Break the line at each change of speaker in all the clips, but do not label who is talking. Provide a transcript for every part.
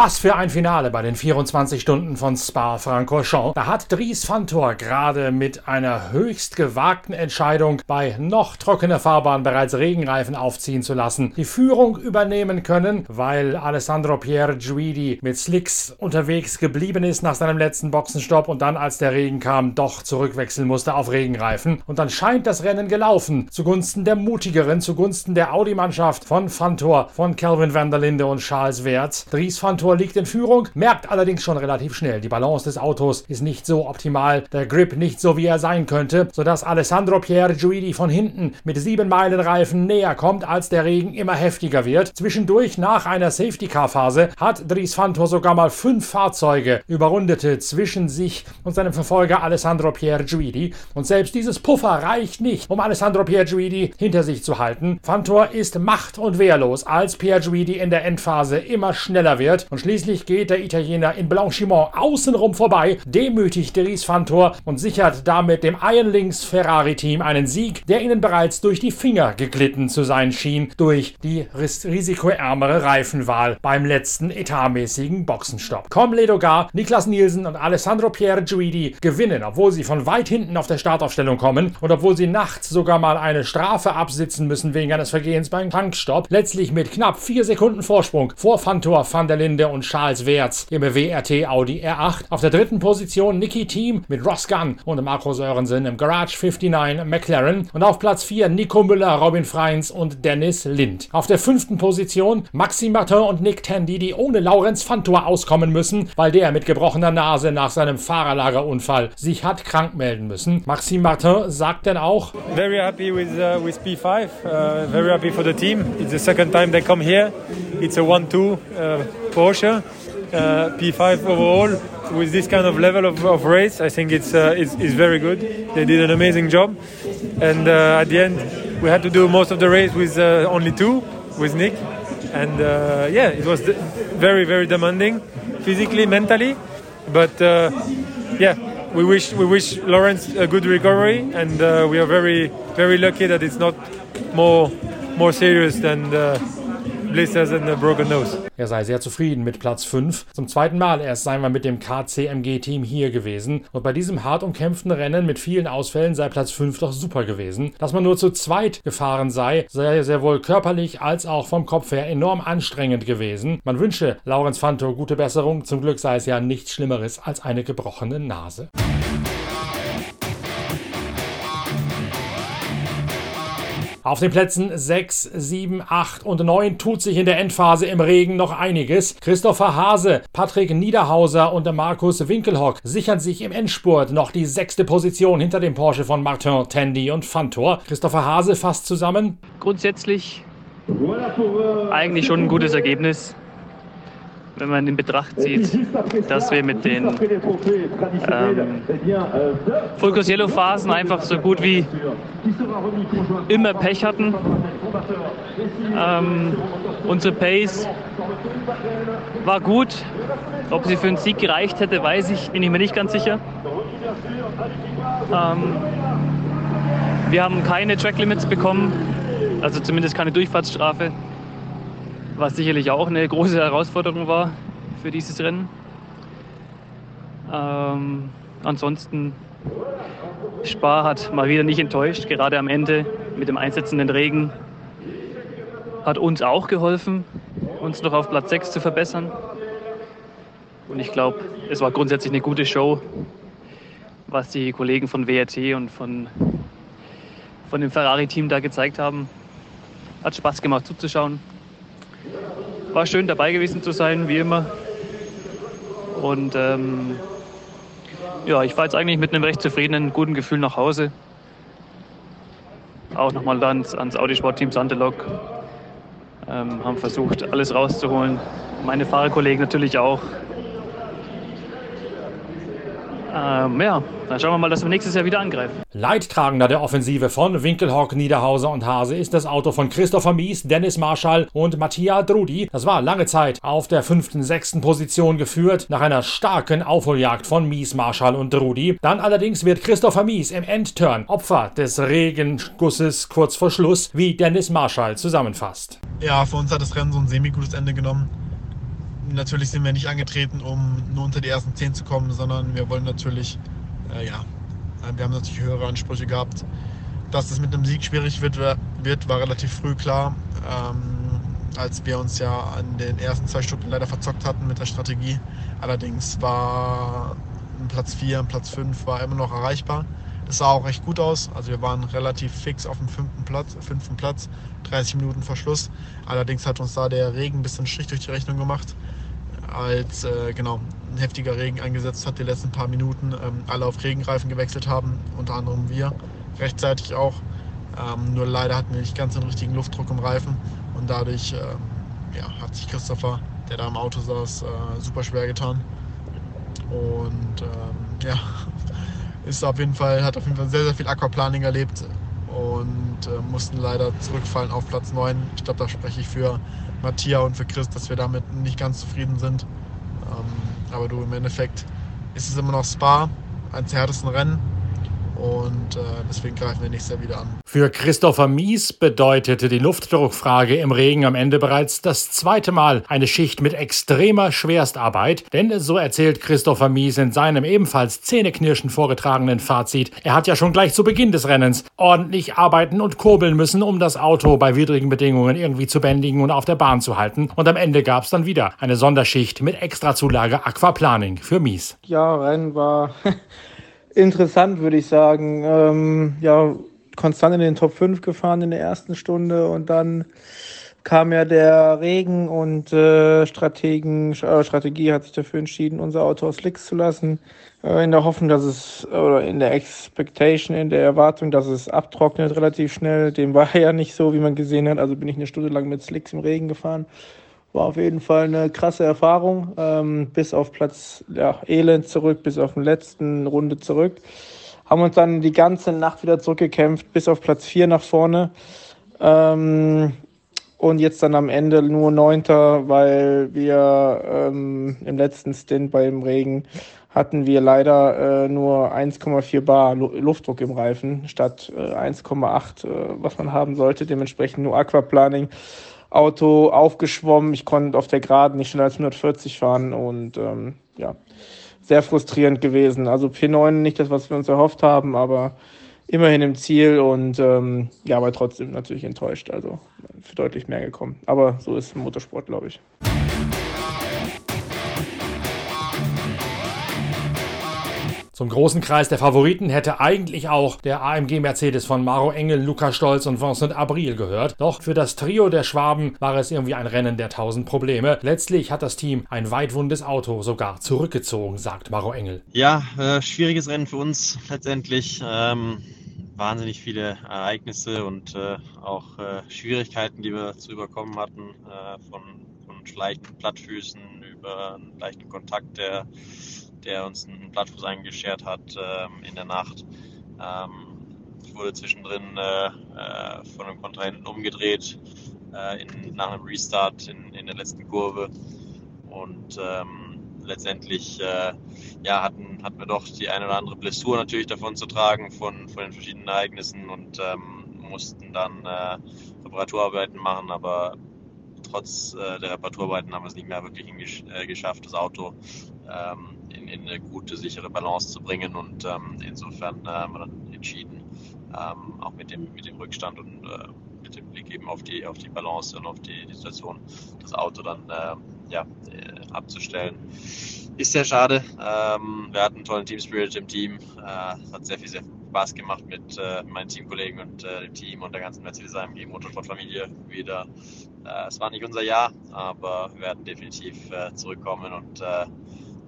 Was für ein Finale bei den 24 Stunden von Spa-Francorchamps. Da hat Dries Fantor gerade mit einer höchst gewagten Entscheidung bei noch trockener Fahrbahn bereits Regenreifen aufziehen zu lassen, die Führung übernehmen können, weil Alessandro Pierre Guidi mit Slicks unterwegs geblieben ist nach seinem letzten Boxenstopp und dann, als der Regen kam, doch zurückwechseln musste auf Regenreifen. Und dann scheint das Rennen gelaufen zugunsten der mutigeren, zugunsten der Audi-Mannschaft von Fantor, von Calvin van der Linde und Charles Wertz. Dries Fantor liegt in Führung, merkt allerdings schon relativ schnell, die Balance des Autos ist nicht so optimal, der Grip nicht so wie er sein könnte, sodass Alessandro Pierre Guidi von hinten mit 7 Meilen Reifen näher kommt, als der Regen immer heftiger wird. Zwischendurch nach einer Safety-Car-Phase hat Dries Fantor sogar mal fünf Fahrzeuge überrundete zwischen sich und seinem Verfolger Alessandro Pierre Guidi und selbst dieses Puffer reicht nicht, um Alessandro Pierre Guidi hinter sich zu halten. Fantor ist macht- und wehrlos, als Pierre Guidi in der Endphase immer schneller wird und schließlich geht der Italiener in Blanchiment außenrum vorbei, demütigt Dries Fantor und sichert damit dem Iron Links Ferrari Team einen Sieg, der ihnen bereits durch die Finger geglitten zu sein schien, durch die ris risikoärmere Reifenwahl beim letzten etatmäßigen Boxenstopp. Com Ledogar, Niklas Nielsen und Alessandro Pierre Guidi gewinnen, obwohl sie von weit hinten auf der Startaufstellung kommen und obwohl sie nachts sogar mal eine Strafe absitzen müssen wegen eines Vergehens beim Tankstopp, letztlich mit knapp vier Sekunden Vorsprung vor Fantor, Van der Linde und Charles Wertz im WRT Audi R8. Auf der dritten Position Nicky Team mit Ross Gunn und Marco Sörensen im Garage 59 McLaren und auf Platz 4 Nico Müller, Robin Freins und Dennis Lind. Auf der fünften Position Maxime Martin und Nick Tandy, die ohne Laurenz Fantor auskommen müssen, weil der mit gebrochener Nase nach seinem Fahrerlagerunfall sich hat krank melden müssen. Maxime Martin sagt dann auch:
Very happy with uh, with P5. Uh, very happy for the team. It's the second time they come here. It's a 1-2 uh, Porsche. Uh, P5 overall with this kind of level of, of race, I think it's, uh, it's, it's very good. They did an amazing job, and uh, at the end we had to do most of the race with uh, only two with Nick, and uh, yeah, it was very very demanding, physically, mentally, but uh, yeah, we wish we wish Lawrence a good recovery, and we are very very lucky that it's not more more serious than blisters and a broken nose.
Er sei sehr zufrieden mit Platz 5. Zum zweiten Mal erst seien wir mit dem KCMG-Team hier gewesen. Und bei diesem hart umkämpften Rennen mit vielen Ausfällen sei Platz 5 doch super gewesen. Dass man nur zu zweit gefahren sei, sei sehr wohl körperlich als auch vom Kopf her enorm anstrengend gewesen. Man wünsche Laurens Fanto gute Besserung. Zum Glück sei es ja nichts Schlimmeres als eine gebrochene Nase. Auf den Plätzen 6, 7, 8 und 9 tut sich in der Endphase im Regen noch einiges. Christopher Hase, Patrick Niederhauser und Markus Winkelhock sichern sich im Endspurt noch die sechste Position hinter dem Porsche von Martin, Tandy und Fantor. Christopher Hase fasst zusammen.
Grundsätzlich eigentlich schon ein gutes Ergebnis wenn man in Betracht zieht, dass wir mit den ähm, Focus Yellow Phasen einfach so gut wie immer Pech hatten. Ähm, unsere Pace war gut. Ob sie für einen Sieg gereicht hätte, weiß ich, bin ich mir nicht ganz sicher. Ähm, wir haben keine Track Limits bekommen, also zumindest keine Durchfahrtsstrafe was sicherlich auch eine große Herausforderung war für dieses Rennen. Ähm, ansonsten, Spar hat mal wieder nicht enttäuscht, gerade am Ende mit dem einsetzenden Regen. Hat uns auch geholfen, uns noch auf Platz 6 zu verbessern. Und ich glaube, es war grundsätzlich eine gute Show, was die Kollegen von WRT und von, von dem Ferrari-Team da gezeigt haben. Hat Spaß gemacht zuzuschauen war schön dabei gewesen zu sein, wie immer. Und ähm, ja, ich fahre jetzt eigentlich mit einem recht zufriedenen, guten Gefühl nach Hause. Auch nochmal ans, ans Audi-Sport-Team Sandelok. Ähm, haben versucht, alles rauszuholen. Meine Fahrerkollegen natürlich auch. Ähm, ja, dann schauen wir mal, dass wir nächstes Jahr wieder angreifen.
Leidtragender der Offensive von Winkelhock, Niederhauser und Hase ist das Auto von Christopher Mies, Dennis Marschall und Mattia Drudi. Das war lange Zeit auf der fünften, sechsten Position geführt, nach einer starken Aufholjagd von Mies, Marschall und Drudi. Dann allerdings wird Christopher Mies im Endturn Opfer des Regengusses kurz vor Schluss, wie Dennis Marschall zusammenfasst.
Ja, für uns hat das Rennen so ein semi-gutes Ende genommen. Natürlich sind wir nicht angetreten, um nur unter die ersten 10 zu kommen, sondern wir wollen natürlich, äh, ja, wir haben natürlich höhere Ansprüche gehabt. Dass es mit einem Sieg schwierig wird, wird war relativ früh klar, ähm, als wir uns ja an den ersten zwei Stunden leider verzockt hatten mit der Strategie. Allerdings war Platz 4 und Platz 5 war immer noch erreichbar. Das sah auch recht gut aus. Also wir waren relativ fix auf dem fünften Platz, fünften Platz 30 Minuten vor Schluss. Allerdings hat uns da der Regen ein bisschen Strich durch die Rechnung gemacht, als äh, genau ein heftiger Regen eingesetzt hat die letzten paar Minuten. Ähm, alle auf Regenreifen gewechselt haben, unter anderem wir rechtzeitig auch. Ähm, nur leider hatten wir nicht ganz den richtigen Luftdruck im Reifen und dadurch ähm, ja, hat sich Christopher, der da im Auto saß, äh, super schwer getan. Und ähm, ja, ist auf jeden Fall, hat auf jeden Fall sehr, sehr viel Aquaplaning erlebt und äh, mussten leider zurückfallen auf Platz 9. Ich glaube, da spreche ich für Matthias und für Chris, dass wir damit nicht ganz zufrieden sind. Ähm, aber du, im Endeffekt ist es immer noch Spa, eines der härtesten Rennen und äh, deswegen greifen wir nächstes Jahr wieder an.
Für Christopher Mies bedeutete die Luftdruckfrage im Regen am Ende bereits das zweite Mal eine Schicht mit extremer Schwerstarbeit, denn so erzählt Christopher Mies in seinem ebenfalls zähneknirschend vorgetragenen Fazit, er hat ja schon gleich zu Beginn des Rennens ordentlich arbeiten und kurbeln müssen, um das Auto bei widrigen Bedingungen irgendwie zu bändigen und auf der Bahn zu halten. Und am Ende gab es dann wieder eine Sonderschicht mit Extrazulage Aquaplaning für Mies.
Ja, Rennen war interessant, würde ich sagen. Ähm, ja, konstant in den Top 5 gefahren in der ersten Stunde und dann kam ja der Regen und äh, Strategen, äh, Strategie hat sich dafür entschieden, unser Auto aus Licks zu lassen. Äh, in der Hoffnung, dass es, oder in der Expectation, in der Erwartung, dass es abtrocknet relativ schnell. Dem war ja nicht so, wie man gesehen hat. Also bin ich eine Stunde lang mit Slicks im Regen gefahren. War auf jeden Fall eine krasse Erfahrung. Ähm, bis auf Platz ja, Elend zurück, bis auf den letzten Runde zurück. Haben uns dann die ganze Nacht wieder zurückgekämpft, bis auf Platz 4 nach vorne. Ähm, und jetzt dann am Ende nur Neunter, weil wir ähm, im letzten Stint beim Regen hatten wir leider äh, nur 1,4 Bar Luftdruck im Reifen statt äh, 1,8, äh, was man haben sollte. Dementsprechend nur Aquaplaning Auto aufgeschwommen. Ich konnte auf der Geraden nicht schneller als 140 fahren und ähm, ja, sehr frustrierend gewesen. Also P9 nicht das, was wir uns erhofft haben, aber immerhin im Ziel und ähm, ja, aber trotzdem natürlich enttäuscht. Also für deutlich mehr gekommen. Aber so ist Motorsport, glaube ich.
Zum großen Kreis der Favoriten hätte eigentlich auch der AMG Mercedes von Maro Engel, Luca Stolz und Vincent Abril gehört. Doch für das Trio der Schwaben war es irgendwie ein Rennen der tausend Probleme. Letztlich hat das Team ein weitwundes Auto sogar zurückgezogen, sagt Maro Engel.
Ja, äh, schwieriges Rennen für uns letztendlich. Ähm, wahnsinnig viele Ereignisse und äh, auch äh, Schwierigkeiten, die wir zu überkommen hatten, äh, von, von leichten Plattfüßen über einen leichten Kontakt, der der uns einen Plattfuß eingeschert hat ähm, in der Nacht. Ähm, ich wurde zwischendrin äh, äh, von einem Kontrahenten umgedreht äh, in, nach einem Restart in, in der letzten Kurve und ähm, letztendlich äh, ja, hatten, hatten wir doch die eine oder andere Blessur natürlich davon zu tragen von, von den verschiedenen Ereignissen und ähm, mussten dann äh, Reparaturarbeiten machen, aber trotz äh, der Reparaturarbeiten haben wir es nicht mehr wirklich äh, geschafft, das Auto ähm, in, in, eine gute, sichere Balance zu bringen. Und ähm, insofern äh, haben wir dann entschieden, ähm, auch mit dem, mit dem Rückstand und äh, mit dem Blick eben auf die, auf die Balance und auf die, die Situation, das Auto dann äh, ja, äh, abzustellen. Ist sehr schade. Ähm, wir hatten einen tollen Team Spirit im Team. Äh, hat sehr viel, sehr Spaß gemacht mit äh, meinen Teamkollegen und dem Team und der ganzen Mercedes AMG Motorsportfamilie wieder. Es war nicht unser Jahr, aber wir werden definitiv zurückkommen und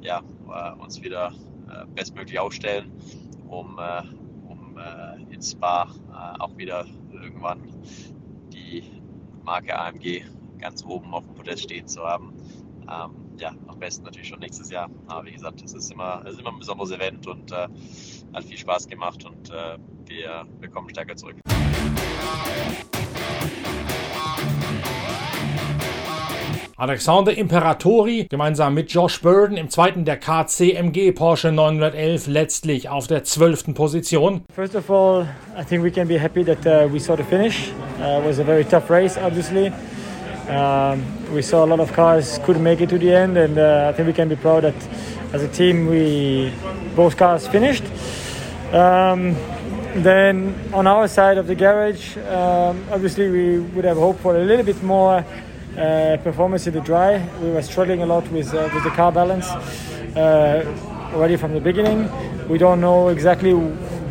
ja, äh, uns wieder äh, bestmöglich aufstellen, um, äh, um in Spa auch wieder irgendwann die Marke AMG ganz oben auf dem Podest stehen zu haben. Ähm, ja, am besten natürlich schon nächstes Jahr. Aber wie gesagt, es ist immer, es ist immer ein besonderes Event und äh, hat viel Spaß gemacht und äh, wir, wir kommen stärker zurück.
Alexander Imperatori gemeinsam mit Josh Burden im zweiten der KCMG Porsche 911 letztlich auf der zwölften Position.
First of all, I think we can be happy that uh, we saw the finish. Uh, it was a very tough race, obviously. Um, we saw a lot of cars couldn't make it to the end, and uh, I think we can be proud that as a team we both cars finished. Um, then on our side of the garage, um, obviously we would have hoped for a little bit more performance in the dry. We were struggling a lot with uh, with the car balance uh, already from the beginning. We don't know exactly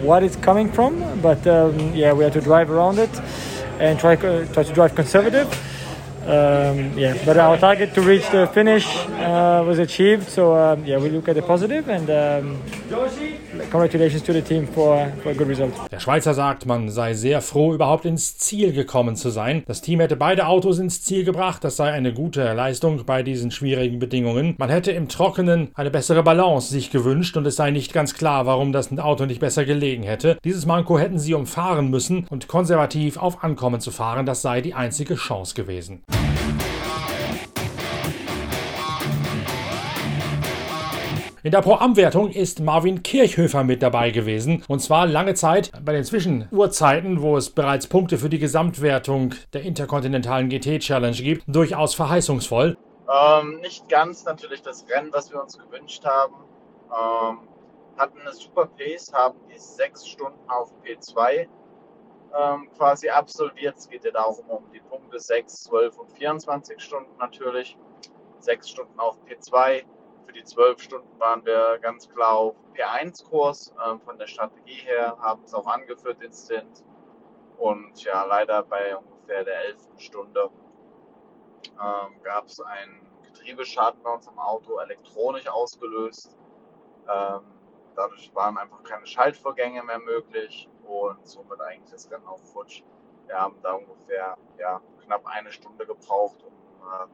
what it's coming from, but um, yeah, we had to drive around it and try try to drive conservative. Um, yeah, but our target to reach the finish uh, was achieved. So um, yeah, we look at the positive and um, congratulations to the team for, for a good result.
Der Schweizer sagt, man sei sehr froh, überhaupt ins Ziel gekommen zu sein. Das Team hätte beide Autos ins Ziel gebracht. Das sei eine gute Leistung bei diesen schwierigen Bedingungen. Man hätte im Trockenen eine bessere Balance sich gewünscht und es sei nicht ganz klar, warum das Auto nicht besser gelegen hätte. Dieses Manko hätten sie umfahren müssen und konservativ auf Ankommen zu fahren, das sei die einzige Chance gewesen. In der Pro-Am-Wertung ist Marvin Kirchhöfer mit dabei gewesen. Und zwar lange Zeit bei den Zwischenuhrzeiten, wo es bereits Punkte für die Gesamtwertung der interkontinentalen GT-Challenge gibt, durchaus verheißungsvoll.
Ähm, nicht ganz natürlich das Rennen, was wir uns gewünscht haben. Ähm, hatten eine super Pace, haben die sechs Stunden auf P2 ähm, quasi absolviert. Es geht ja darum um die Punkte 6, 12 und 24 Stunden natürlich. Sechs Stunden auf P2 für die zwölf Stunden waren wir ganz klar auf P1-Kurs äh, von der Strategie her, haben es auch angeführt instant. Und ja, leider bei ungefähr der elften Stunde ähm, gab es einen Getriebeschaden bei uns im Auto, elektronisch ausgelöst. Ähm, dadurch waren einfach keine Schaltvorgänge mehr möglich und somit eigentlich das Rennen auf Futsch. Wir haben da ungefähr ja, knapp eine Stunde gebraucht, um äh,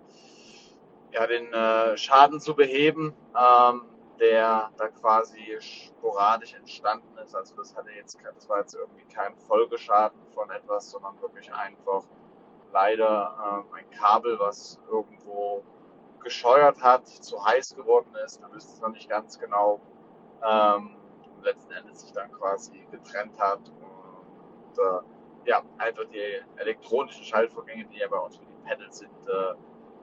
ja, den äh, Schaden zu beheben, ähm, der da quasi sporadisch entstanden ist. Also das hatte jetzt, das war jetzt irgendwie kein Folgeschaden von etwas, sondern wirklich einfach leider ähm, ein Kabel, was irgendwo gescheuert hat, zu heiß geworden ist. Wir wissen es noch nicht ganz genau. Ähm, letzten Endes sich dann quasi getrennt hat und äh, ja, einfach die elektronischen Schaltvorgänge, die ja bei uns für die Pedals sind, äh,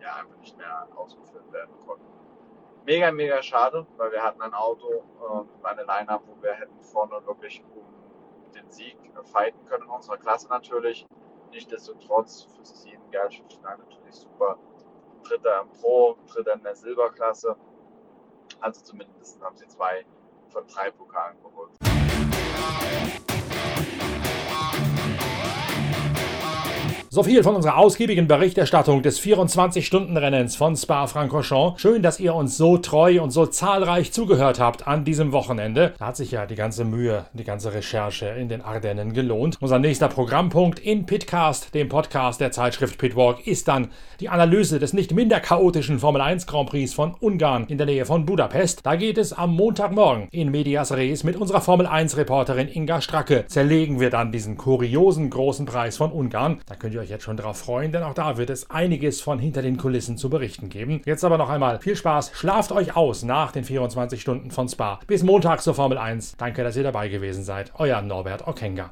ja einfach nicht mehr ausgeführt werden konnten. Mega, mega schade, weil wir hatten ein Auto, äh, eine Line-Up, wo wir hätten vorne wirklich um den Sieg fighten können in unserer Klasse natürlich. Nichtsdestotrotz für das Team Gerlschenstein natürlich super. Dritter im Pro, Dritter in der Silberklasse. Also zumindest haben sie zwei von drei Pokalen geholt.
So viel von unserer ausgiebigen Berichterstattung des 24-Stunden-Rennens von Spa-Francorchamps. Schön, dass ihr uns so treu und so zahlreich zugehört habt an diesem Wochenende. Da hat sich ja die ganze Mühe, die ganze Recherche in den Ardennen gelohnt. Unser nächster Programmpunkt in Pitcast, dem Podcast der Zeitschrift Pitwalk, ist dann die Analyse des nicht minder chaotischen Formel 1 Grand Prix von Ungarn in der Nähe von Budapest. Da geht es am Montagmorgen in Medias Res mit unserer Formel 1 Reporterin Inga Stracke. Zerlegen wir dann diesen kuriosen großen Preis von Ungarn. Da könnt ihr euch jetzt schon darauf freuen, denn auch da wird es einiges von hinter den Kulissen zu berichten geben. Jetzt aber noch einmal viel Spaß, schlaft euch aus nach den 24 Stunden von Spa. Bis Montag zur Formel 1. Danke, dass ihr dabei gewesen seid. Euer Norbert Okenga.